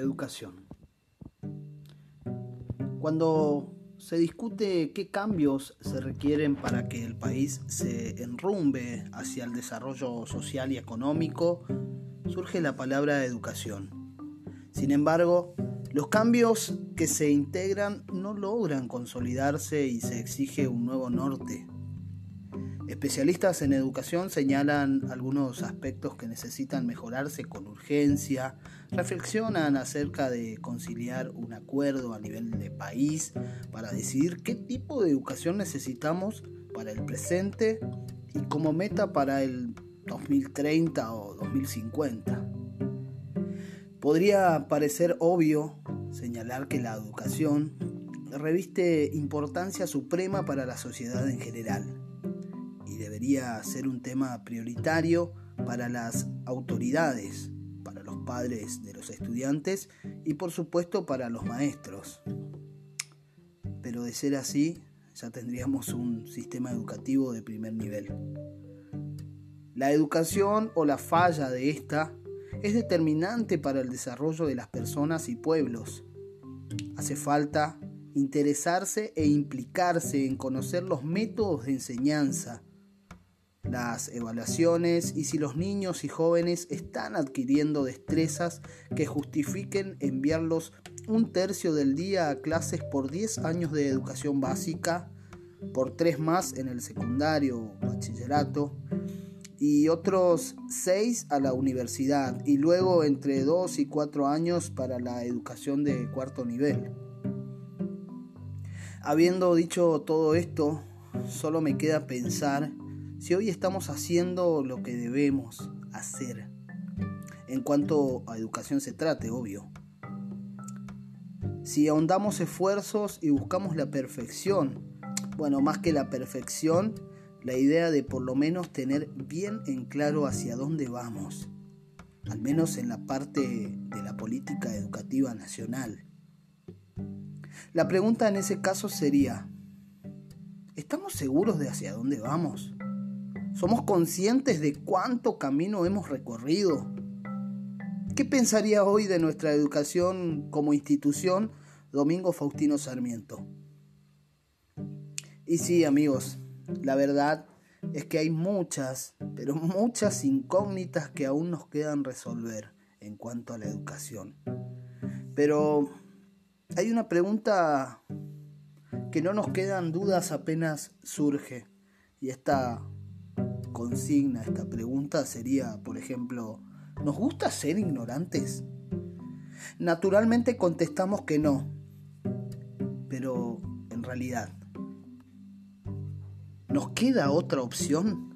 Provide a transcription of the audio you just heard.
educación. Cuando se discute qué cambios se requieren para que el país se enrumbe hacia el desarrollo social y económico, surge la palabra educación. Sin embargo, los cambios que se integran no logran consolidarse y se exige un nuevo norte. Especialistas en educación señalan algunos aspectos que necesitan mejorarse con urgencia, reflexionan acerca de conciliar un acuerdo a nivel de país para decidir qué tipo de educación necesitamos para el presente y como meta para el 2030 o 2050. Podría parecer obvio señalar que la educación reviste importancia suprema para la sociedad en general debería ser un tema prioritario para las autoridades, para los padres de los estudiantes y por supuesto para los maestros. Pero de ser así, ya tendríamos un sistema educativo de primer nivel. La educación o la falla de esta es determinante para el desarrollo de las personas y pueblos. Hace falta interesarse e implicarse en conocer los métodos de enseñanza, las evaluaciones y si los niños y jóvenes están adquiriendo destrezas que justifiquen enviarlos un tercio del día a clases por 10 años de educación básica, por 3 más en el secundario o bachillerato y otros 6 a la universidad y luego entre 2 y 4 años para la educación de cuarto nivel. Habiendo dicho todo esto, solo me queda pensar si hoy estamos haciendo lo que debemos hacer, en cuanto a educación se trate, obvio. Si ahondamos esfuerzos y buscamos la perfección, bueno, más que la perfección, la idea de por lo menos tener bien en claro hacia dónde vamos, al menos en la parte de la política educativa nacional. La pregunta en ese caso sería, ¿estamos seguros de hacia dónde vamos? ¿Somos conscientes de cuánto camino hemos recorrido? ¿Qué pensaría hoy de nuestra educación como institución Domingo Faustino Sarmiento? Y sí, amigos, la verdad es que hay muchas, pero muchas incógnitas que aún nos quedan resolver en cuanto a la educación. Pero hay una pregunta que no nos quedan dudas apenas surge, y esta consigna, esta pregunta sería, por ejemplo, ¿nos gusta ser ignorantes? Naturalmente contestamos que no, pero en realidad, ¿nos queda otra opción?